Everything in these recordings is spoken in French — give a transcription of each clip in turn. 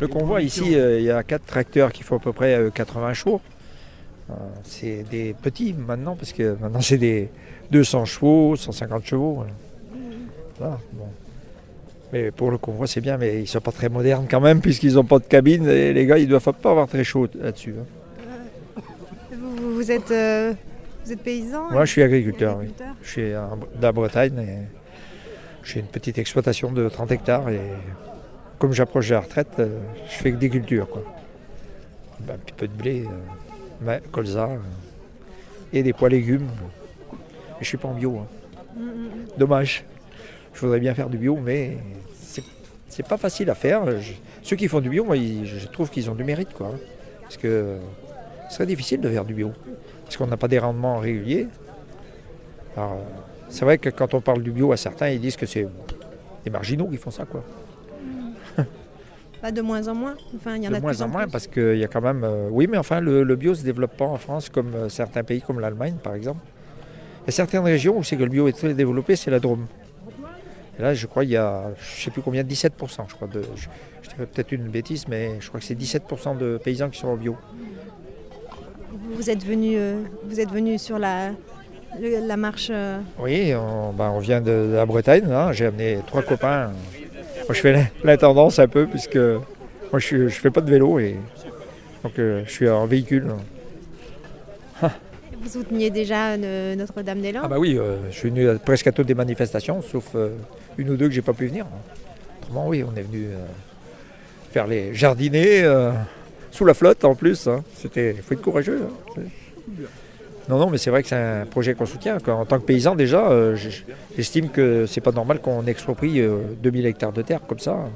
Le convoi ici, euh, il y a quatre tracteurs qui font à peu près euh, 80 chevaux. Euh, c'est des petits maintenant, parce que maintenant c'est des 200 chevaux, 150 chevaux. voilà. Voilà, bon. Mais pour le convoi, c'est bien, mais ils sont pas très modernes quand même, puisqu'ils n'ont pas de cabine, et les gars, ils doivent pas avoir très chaud là-dessus. hein. Vous, vous- vous êtes, euh, vous êtes paysan Moi, je suis agriculteur, oui. Je suis en- de la Bretagne, et j'ai une petite exploitation de 30 hectares, et comme j'approche de la retraite, euh, je fais que des cultures, quoi. Ben, un petit peu de blé, euh, colza, euh, et des pois légumes. Je suis pas en bio. hein. Dommage. Je voudrais bien faire du bio, mais c'est- pas facile à faire. Ceux qui font du bio, moi, je trouve qu'ils ont du mérite, quoi. hein. Parce que ce serait difficile de faire du bio. Parce qu'on n'a pas des rendements réguliers. C'est vrai que quand on parle du bio à certains, ils disent que c'est des marginaux qui font ça, quoi. Pas de moins en moins. Enfin, il y en de a de moins plus en en moins, plus. parce qu'il y a quand même. euh, oui, mais enfin, le, le bio ne se développe pas en France comme euh, certains pays, comme l'Allemagne, par exemple. Il y a certaines régions où c'est que le bio est très développé, c'est la Drôme. Et là, je crois qu'il y a, je ne sais plus combien, 17%, je crois. De, je, je dirais peut-être une bêtise, mais je crois que c'est 17% de paysans qui sont en bio. Vous, êtes venu, euh, vous êtes venu sur la, le- la marche. Oui, on, ben, on vient de, de la Bretagne, là. j'ai amené trois copains. Moi, je fais la- l'intendance un peu, puisque moi, je ne fais pas de vélo, et donc euh, je suis en véhicule. Vous souteniez déjà euh, Notre-Dame-des-Landes. Ah bah oui, euh, je suis venu à presque à toutes les manifestations, sauf euh, une ou deux que j'ai pas pu venir. Autrement, oui, on est venu euh, faire les jardinets euh, sous la flotte en plus. hein. C'était, faut être courageux. hein. Non, non, mais c'est vrai que c'est un projet qu'on soutient. En tant que paysan, déjà, euh, j'estime que c'est pas normal qu'on exproprie euh, 2000 hectares de terre comme ça, euh,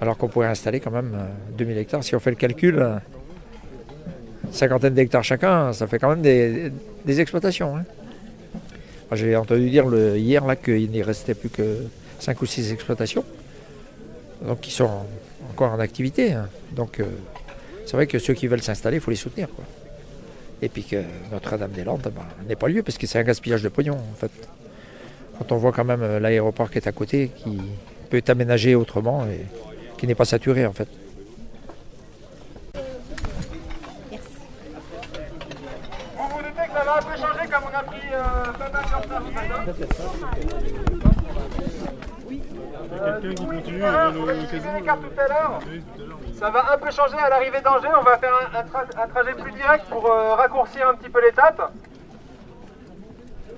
alors qu'on pourrait installer quand même euh, 2000 hectares. Si on fait le calcul, euh, cinquantaine d'hectares chacun, ça fait quand même des, exploitations. hein. J'ai entendu dire hier qu'il n'y restait plus que 5 ou 6 exploitations, donc qui sont en- encore en activité. hein. Donc euh, c'est vrai que ceux qui veulent s'installer, il faut les soutenir. Et puis que Notre-Dame-des-Landes ben, n'est pas lieu parce que c'est un gaspillage de pognon en fait. Quand on voit quand même euh, l'aéroport qui est à côté, qui peut être aménagé autrement et qui n'est pas saturé en fait. Vous vous doutez que ça va un peu changer on a pris Quelqu'un qui continue a les cartes tout à l'heure. Ça va un peu changer à l'arrivée d'Angers. On va faire un, un tra- un trajet plus direct pour euh, raccourcir un petit peu l'étape.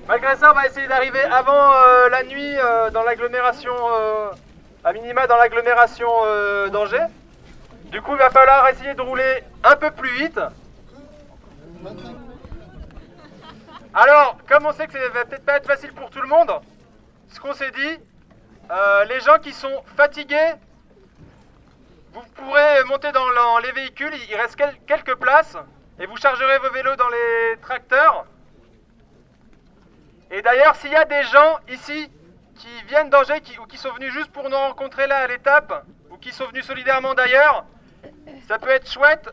Malgré ça, on va essayer d'arriver avant euh, la nuit euh, dans l'agglomération, euh, à minima dans l'agglomération euh, d'Angers. Du coup, il va falloir essayer de rouler un peu plus vite. Alors, comme on sait que ça va peut-être pas être facile pour tout le monde, ce qu'on s'est dit, euh, les gens qui sont fatigués, vous pourrez monter dans les véhicules, il reste quel- quelques places, et vous chargerez vos vélos dans les tracteurs. Et d'ailleurs, s'il y a des gens ici qui viennent d'Angers ou qui sont venus juste pour nous rencontrer là à l'étape, ou qui sont venus solidairement d'ailleurs, ça peut être chouette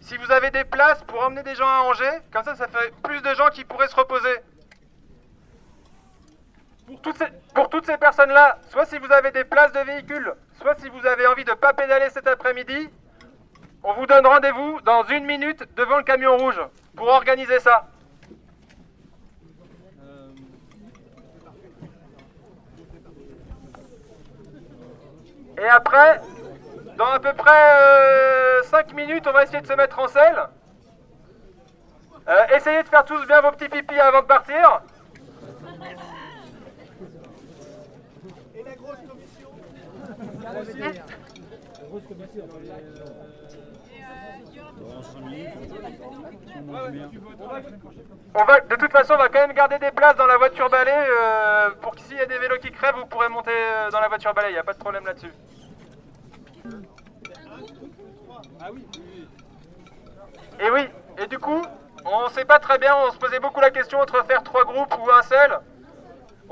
si vous avez des places pour emmener des gens à Angers, comme ça, ça fait plus de gens qui pourraient se reposer. Pour toutes ces, pour toutes ces personnes-là, soit si vous avez des places de véhicules, soit si vous avez envie de pas pédaler cet après-midi, on vous donne rendez-vous dans une minute devant le camion rouge pour organiser ça. Et après, dans à peu près 5 minutes, on va essayer de se mettre en selle. Euh, essayez de faire tous bien vos petits pipis avant de partir. On va, de toute façon, on va quand même garder des places dans la voiture balai euh, pour que s'il y a des vélos qui crèvent, vous pourrez monter euh, dans la voiture balai. Il n'y a pas de problème là-dessus. Et oui, et du coup, on sait pas très bien, on se posait beaucoup la question entre faire trois groupes ou un seul.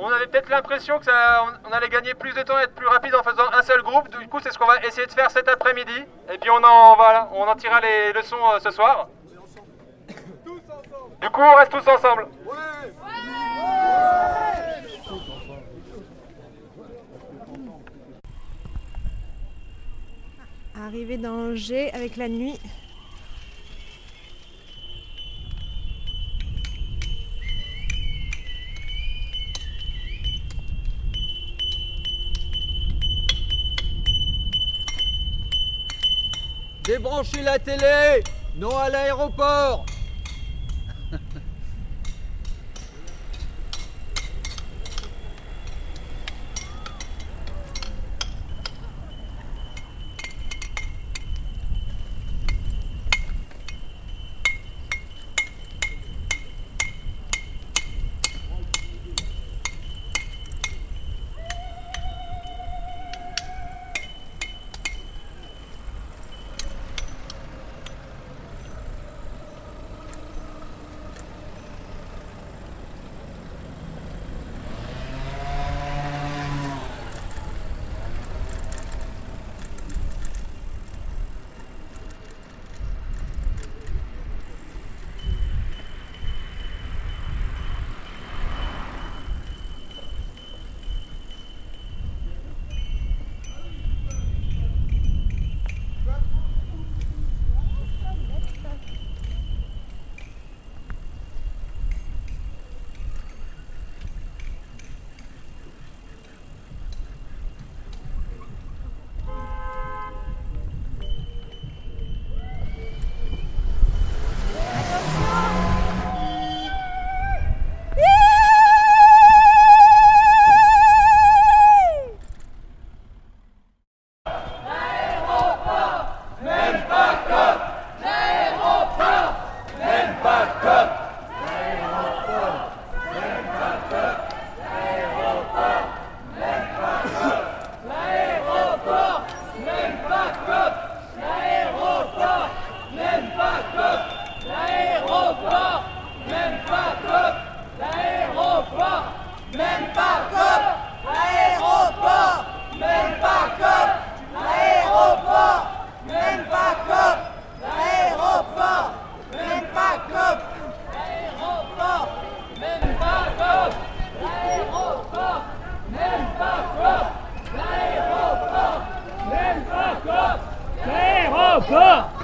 On avait peut-être l'impression que ça, on, allait gagner plus de temps et être plus rapide en faisant un seul groupe. Du coup, c'est ce qu'on va essayer de faire cet après-midi. Et puis on en, voilà, on en tirera les leçons euh, ce soir. Du coup, on reste tous ensemble. Arrivé dans G avec la nuit. Débranchez la télé Non à l'aéroport 哥。